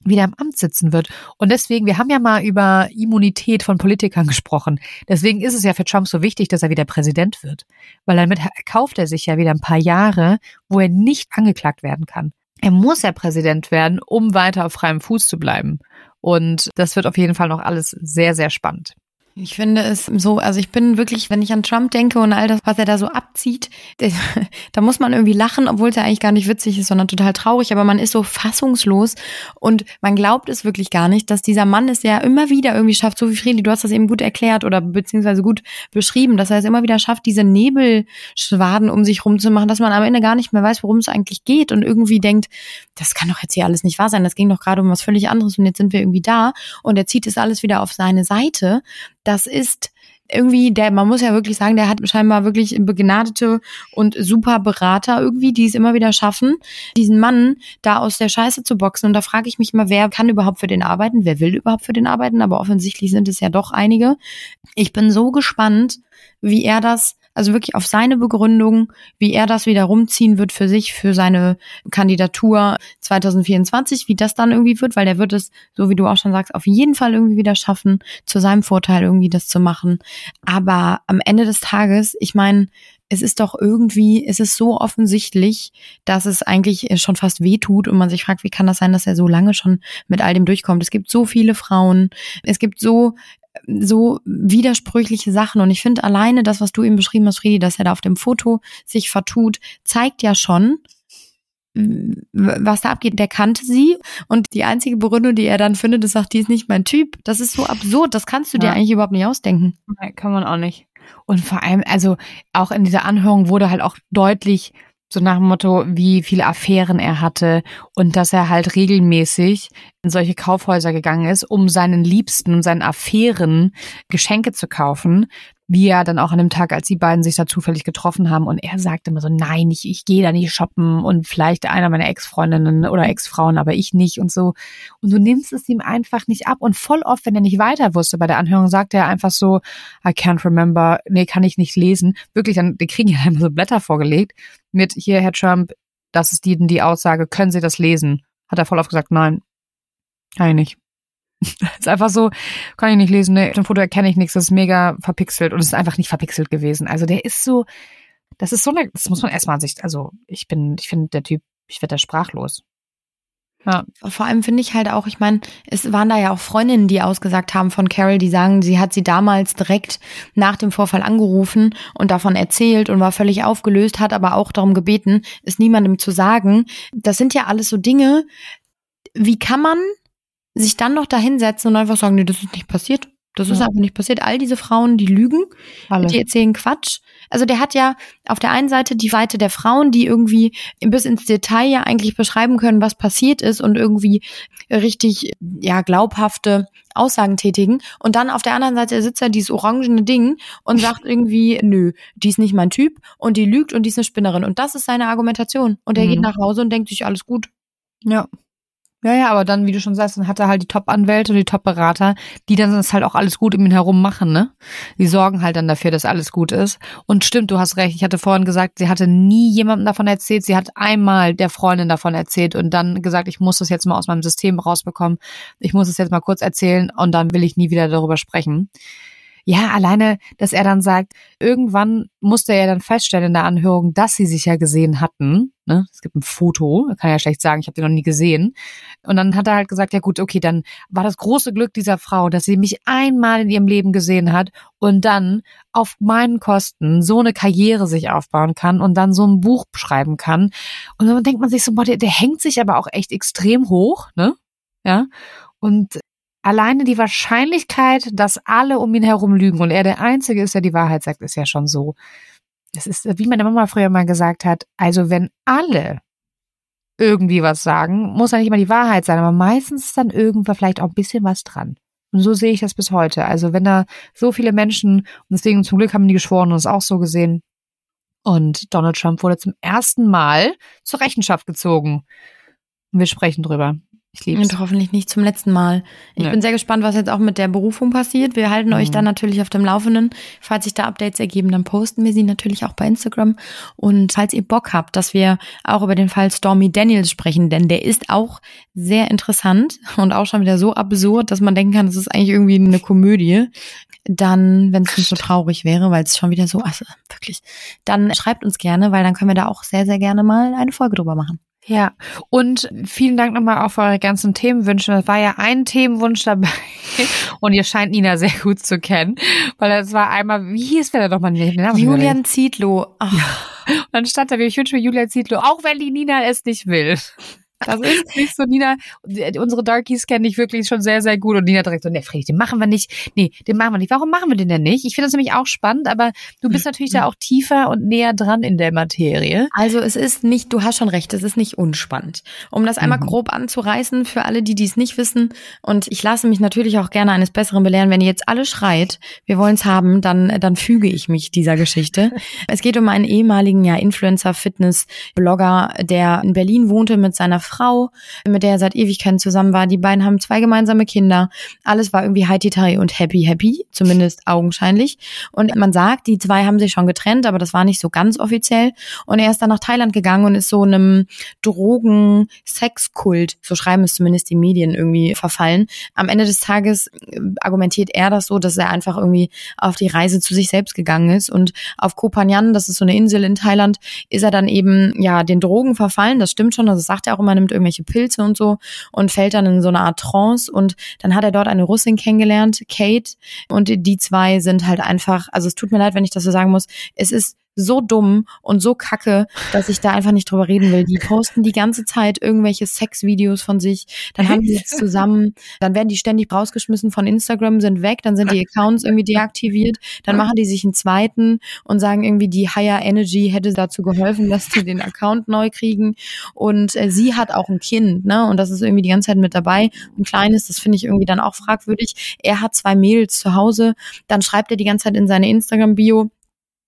wieder im Amt sitzen wird. Und deswegen, wir haben ja mal über Immunität von Politikern gesprochen. Deswegen ist es ja für Trump so wichtig, dass er wieder Präsident wird. Weil damit kauft er sich ja wieder ein paar Jahre, wo er nicht angeklagt werden kann. Er muss ja Präsident werden, um weiter auf freiem Fuß zu bleiben. Und das wird auf jeden Fall noch alles sehr, sehr spannend. Ich finde es so, also ich bin wirklich, wenn ich an Trump denke und all das, was er da so abzieht, da muss man irgendwie lachen, obwohl es ja eigentlich gar nicht witzig ist, sondern total traurig, aber man ist so fassungslos und man glaubt es wirklich gar nicht, dass dieser Mann es ja immer wieder irgendwie schafft, so wie Friedrich, du hast das eben gut erklärt oder beziehungsweise gut beschrieben, dass er es immer wieder schafft, diese Nebelschwaden um sich rumzumachen, dass man am Ende gar nicht mehr weiß, worum es eigentlich geht und irgendwie denkt, das kann doch jetzt hier alles nicht wahr sein, das ging doch gerade um was völlig anderes und jetzt sind wir irgendwie da und er zieht es alles wieder auf seine Seite das ist irgendwie, der, man muss ja wirklich sagen, der hat scheinbar wirklich begnadete und super Berater irgendwie, die es immer wieder schaffen, diesen Mann da aus der Scheiße zu boxen. Und da frage ich mich immer, wer kann überhaupt für den arbeiten? Wer will überhaupt für den arbeiten? Aber offensichtlich sind es ja doch einige. Ich bin so gespannt, wie er das also wirklich auf seine Begründung, wie er das wieder rumziehen wird für sich, für seine Kandidatur 2024, wie das dann irgendwie wird, weil der wird es, so wie du auch schon sagst, auf jeden Fall irgendwie wieder schaffen, zu seinem Vorteil irgendwie das zu machen. Aber am Ende des Tages, ich meine, es ist doch irgendwie, es ist so offensichtlich, dass es eigentlich schon fast weh tut und man sich fragt, wie kann das sein, dass er so lange schon mit all dem durchkommt. Es gibt so viele Frauen, es gibt so so widersprüchliche Sachen. Und ich finde alleine das, was du eben beschrieben hast, Friedi, dass er da auf dem Foto sich vertut, zeigt ja schon, was da abgeht, der kannte sie und die einzige Begründung, die er dann findet, ist, sagt, die ist nicht mein Typ. Das ist so absurd, das kannst du ja. dir eigentlich überhaupt nicht ausdenken. Nein, kann man auch nicht. Und vor allem, also auch in dieser Anhörung wurde halt auch deutlich, so nach dem Motto, wie viele Affären er hatte und dass er halt regelmäßig in solche Kaufhäuser gegangen ist, um seinen Liebsten und seinen Affären Geschenke zu kaufen, wie er dann auch an dem Tag, als die beiden sich da zufällig getroffen haben und er sagte immer so, nein, ich, ich gehe da nicht shoppen und vielleicht einer meiner Ex-Freundinnen oder Ex-Frauen, aber ich nicht und so. Und du nimmst es ihm einfach nicht ab und voll oft, wenn er nicht weiter wusste bei der Anhörung, sagt er einfach so, I can't remember, nee, kann ich nicht lesen. Wirklich, dann, die kriegen ja immer so Blätter vorgelegt mit, hier, Herr Trump, das ist die, die Aussage, können Sie das lesen? Hat er voll oft gesagt, nein, kann ich nicht. ist einfach so, kann ich nicht lesen, ne, dem Foto erkenne ich nichts, das ist mega verpixelt und es ist einfach nicht verpixelt gewesen. Also der ist so, das ist so eine, das muss man erstmal an sich, also ich bin, ich finde der Typ, ich werde da sprachlos. Ja. Vor allem finde ich halt auch, ich meine, es waren da ja auch Freundinnen, die ausgesagt haben von Carol, die sagen, sie hat sie damals direkt nach dem Vorfall angerufen und davon erzählt und war völlig aufgelöst, hat aber auch darum gebeten, es niemandem zu sagen. Das sind ja alles so Dinge. Wie kann man sich dann noch da hinsetzen und einfach sagen, nee, das ist nicht passiert. Das ist einfach nicht passiert. All diese Frauen, die lügen, Alle. die erzählen Quatsch. Also der hat ja auf der einen Seite die Seite der Frauen, die irgendwie bis ins Detail ja eigentlich beschreiben können, was passiert ist und irgendwie richtig, ja, glaubhafte Aussagen tätigen. Und dann auf der anderen Seite sitzt er dieses orangene Ding und sagt irgendwie, nö, die ist nicht mein Typ und die lügt und die ist eine Spinnerin. Und das ist seine Argumentation. Und er mhm. geht nach Hause und denkt sich, alles gut. Ja. Ja, ja, aber dann, wie du schon sagst, dann hat er halt die Top-Anwälte und die Top-Berater, die dann das halt auch alles gut um ihn herum machen, ne? Die sorgen halt dann dafür, dass alles gut ist. Und stimmt, du hast recht. Ich hatte vorhin gesagt, sie hatte nie jemandem davon erzählt. Sie hat einmal der Freundin davon erzählt und dann gesagt, ich muss das jetzt mal aus meinem System rausbekommen. Ich muss es jetzt mal kurz erzählen und dann will ich nie wieder darüber sprechen. Ja, alleine, dass er dann sagt, irgendwann musste er dann feststellen in der Anhörung, dass sie sich ja gesehen hatten. Ne? Es gibt ein Foto, kann ja schlecht sagen, ich habe den noch nie gesehen. Und dann hat er halt gesagt, ja gut, okay, dann war das große Glück dieser Frau, dass sie mich einmal in ihrem Leben gesehen hat und dann auf meinen Kosten so eine Karriere sich aufbauen kann und dann so ein Buch schreiben kann. Und dann denkt man sich so, boah, der, der hängt sich aber auch echt extrem hoch, ne? Ja. Und alleine die Wahrscheinlichkeit, dass alle um ihn herum lügen und er der Einzige ist, der die Wahrheit sagt, ist ja schon so. Es ist, wie meine Mama früher mal gesagt hat, also wenn alle irgendwie was sagen, muss ja nicht mal die Wahrheit sein, aber meistens ist dann irgendwo vielleicht auch ein bisschen was dran. Und so sehe ich das bis heute. Also wenn da so viele Menschen, und deswegen zum Glück haben die geschworen und es auch so gesehen, und Donald Trump wurde zum ersten Mal zur Rechenschaft gezogen. Und wir sprechen drüber. Ich liebe Und hoffentlich nicht zum letzten Mal. Ich ja. bin sehr gespannt, was jetzt auch mit der Berufung passiert. Wir halten mhm. euch dann natürlich auf dem Laufenden. Falls sich da Updates ergeben, dann posten wir sie natürlich auch bei Instagram. Und falls ihr Bock habt, dass wir auch über den Fall Stormy Daniels sprechen, denn der ist auch sehr interessant und auch schon wieder so absurd, dass man denken kann, das ist eigentlich irgendwie eine Komödie. Dann, wenn es nicht so traurig wäre, weil es schon wieder so, also wirklich, dann schreibt uns gerne, weil dann können wir da auch sehr, sehr gerne mal eine Folge drüber machen. Ja, und vielen Dank nochmal auch für eure ganzen Themenwünsche. Das war ja ein Themenwunsch dabei und ihr scheint Nina sehr gut zu kennen, weil das war einmal, wie hieß der da doch mal? Julian Zietlow. Ja. Und dann stand da, ich wünsche mir Julian Zietlow, auch wenn die Nina es nicht will. Das ist nicht so, Nina. Unsere Darkies kenne ich wirklich schon sehr, sehr gut. Und Nina direkt so, nee, Friedrich, den machen wir nicht. Nee, den machen wir nicht. Warum machen wir den denn nicht? Ich finde das nämlich auch spannend, aber du bist natürlich da auch tiefer und näher dran in der Materie. Also es ist nicht, du hast schon recht, es ist nicht unspannend. Um das einmal mhm. grob anzureißen für alle, die dies nicht wissen. Und ich lasse mich natürlich auch gerne eines Besseren belehren. Wenn ihr jetzt alle schreit, wir wollen es haben, dann, dann füge ich mich dieser Geschichte. es geht um einen ehemaligen ja, Influencer-Fitness-Blogger, der in Berlin wohnte mit seiner Frau, mit der er seit Ewigkeiten zusammen war. Die beiden haben zwei gemeinsame Kinder. Alles war irgendwie heititari und happy, happy, zumindest augenscheinlich. Und man sagt, die zwei haben sich schon getrennt, aber das war nicht so ganz offiziell. Und er ist dann nach Thailand gegangen und ist so einem Drogen-Sexkult, so schreiben es zumindest die Medien irgendwie verfallen. Am Ende des Tages äh, argumentiert er das so, dass er einfach irgendwie auf die Reise zu sich selbst gegangen ist und auf Koh Phangan, das ist so eine Insel in Thailand, ist er dann eben ja den Drogen verfallen. Das stimmt schon, das sagt er auch immer nimmt irgendwelche Pilze und so und fällt dann in so eine Art Trance. Und dann hat er dort eine Russin kennengelernt, Kate, und die zwei sind halt einfach, also es tut mir leid, wenn ich das so sagen muss, es ist so dumm und so kacke, dass ich da einfach nicht drüber reden will. Die posten die ganze Zeit irgendwelche Sexvideos von sich, dann haben die jetzt zusammen, dann werden die ständig rausgeschmissen von Instagram, sind weg, dann sind die Accounts irgendwie deaktiviert, dann machen die sich einen zweiten und sagen irgendwie, die Higher Energy hätte dazu geholfen, dass die den Account neu kriegen. Und äh, sie hat auch ein Kind, ne, und das ist irgendwie die ganze Zeit mit dabei, ein kleines, das finde ich irgendwie dann auch fragwürdig. Er hat zwei Mädels zu Hause, dann schreibt er die ganze Zeit in seine Instagram-Bio,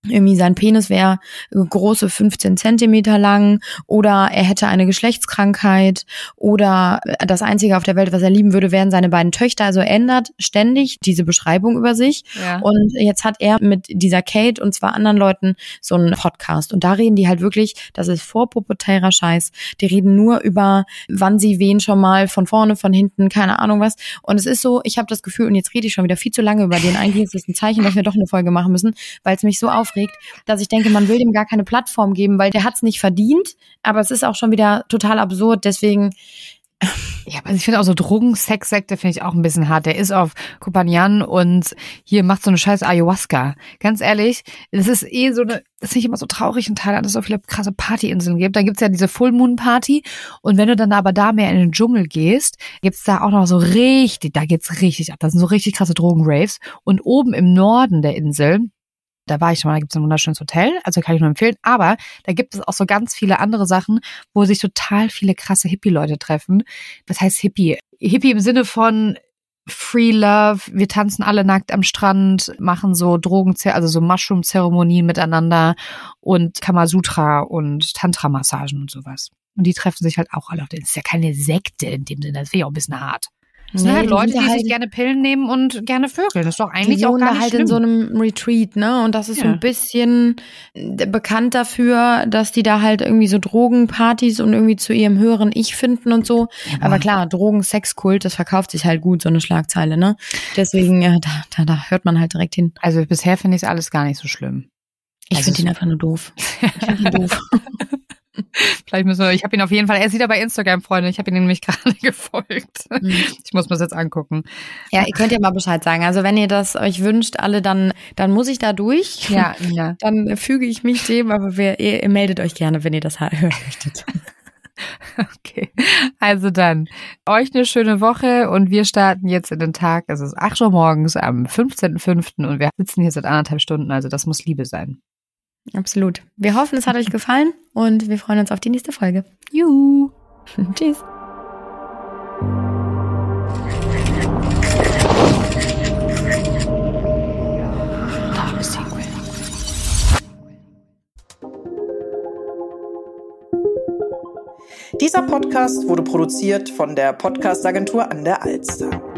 irgendwie sein Penis wäre große 15 Zentimeter lang oder er hätte eine Geschlechtskrankheit oder das Einzige auf der Welt, was er lieben würde, wären seine beiden Töchter. Also ändert ständig diese Beschreibung über sich. Ja. Und jetzt hat er mit dieser Kate und zwar anderen Leuten so einen Podcast. Und da reden die halt wirklich, das ist vorpubertärer Scheiß. Die reden nur über, wann sie wen schon mal von vorne, von hinten, keine Ahnung was. Und es ist so, ich habe das Gefühl, und jetzt rede ich schon wieder viel zu lange über den. Eigentlich ist es ein Zeichen, dass wir doch eine Folge machen müssen, weil es mich so auf aufregt, dass ich denke, man will dem gar keine Plattform geben, weil der hat es nicht verdient, aber es ist auch schon wieder total absurd. Deswegen ja, aber ich finde auch so Drogen-Sex-Sekte finde ich auch ein bisschen hart. Der ist auf Kupanian und hier macht so eine scheiß Ayahuasca. Ganz ehrlich, das ist eh so eine, das finde ich immer so traurig in Thailand, dass es so viele krasse Partyinseln gibt. Da gibt's ja diese Full Moon Party und wenn du dann aber da mehr in den Dschungel gehst, gibt's da auch noch so richtig, da geht's richtig ab. Das sind so richtig krasse Drogen-Raves. Und oben im Norden der Insel, da war ich schon mal, da gibt es ein wunderschönes Hotel, also kann ich nur empfehlen. Aber da gibt es auch so ganz viele andere Sachen, wo sich total viele krasse Hippie-Leute treffen. Was heißt Hippie? Hippie im Sinne von Free Love, wir tanzen alle nackt am Strand, machen so Drogen, also so Mushroom-Zeremonien miteinander und Kamasutra und Tantra-Massagen und sowas. Und die treffen sich halt auch alle auf den. Das ist ja keine Sekte in dem Sinne, das wäre ja auch ein bisschen hart. Das sind halt Leute, die halt sich gerne Pillen nehmen und gerne vögeln. Das ist doch eigentlich die auch gar nicht halt schlimm. in so einem Retreat, ne? Und das ist ja. so ein bisschen bekannt dafür, dass die da halt irgendwie so Drogenpartys und irgendwie zu ihrem höheren Ich finden und so. Ja. Aber klar, Drogen, Sexkult, das verkauft sich halt gut, so eine Schlagzeile, ne? Deswegen, ja, da, da, da hört man halt direkt hin. Also bisher finde ich es alles gar nicht so schlimm. Ich also finde ihn einfach nur doof. Ich finde ihn doof. Vielleicht müssen wir, ich habe ihn auf jeden Fall, er ist wieder bei Instagram, Freunde. Ich habe ihn nämlich gerade gefolgt. Mhm. Ich muss mir das jetzt angucken. Ja, ihr könnt ja mal Bescheid sagen. Also wenn ihr das euch wünscht, alle, dann, dann muss ich da durch. Ja, ja. Dann füge ich mich dem, aber wir, ihr, ihr meldet euch gerne, wenn ihr das hören möchtet. Okay, also dann euch eine schöne Woche und wir starten jetzt in den Tag. Es ist 8 Uhr morgens am 15.05. und wir sitzen hier seit anderthalb Stunden, also das muss Liebe sein. Absolut. Wir hoffen, es hat euch gefallen und wir freuen uns auf die nächste Folge. Juhu. Tschüss. Dieser Podcast wurde produziert von der Podcastagentur an der Alster.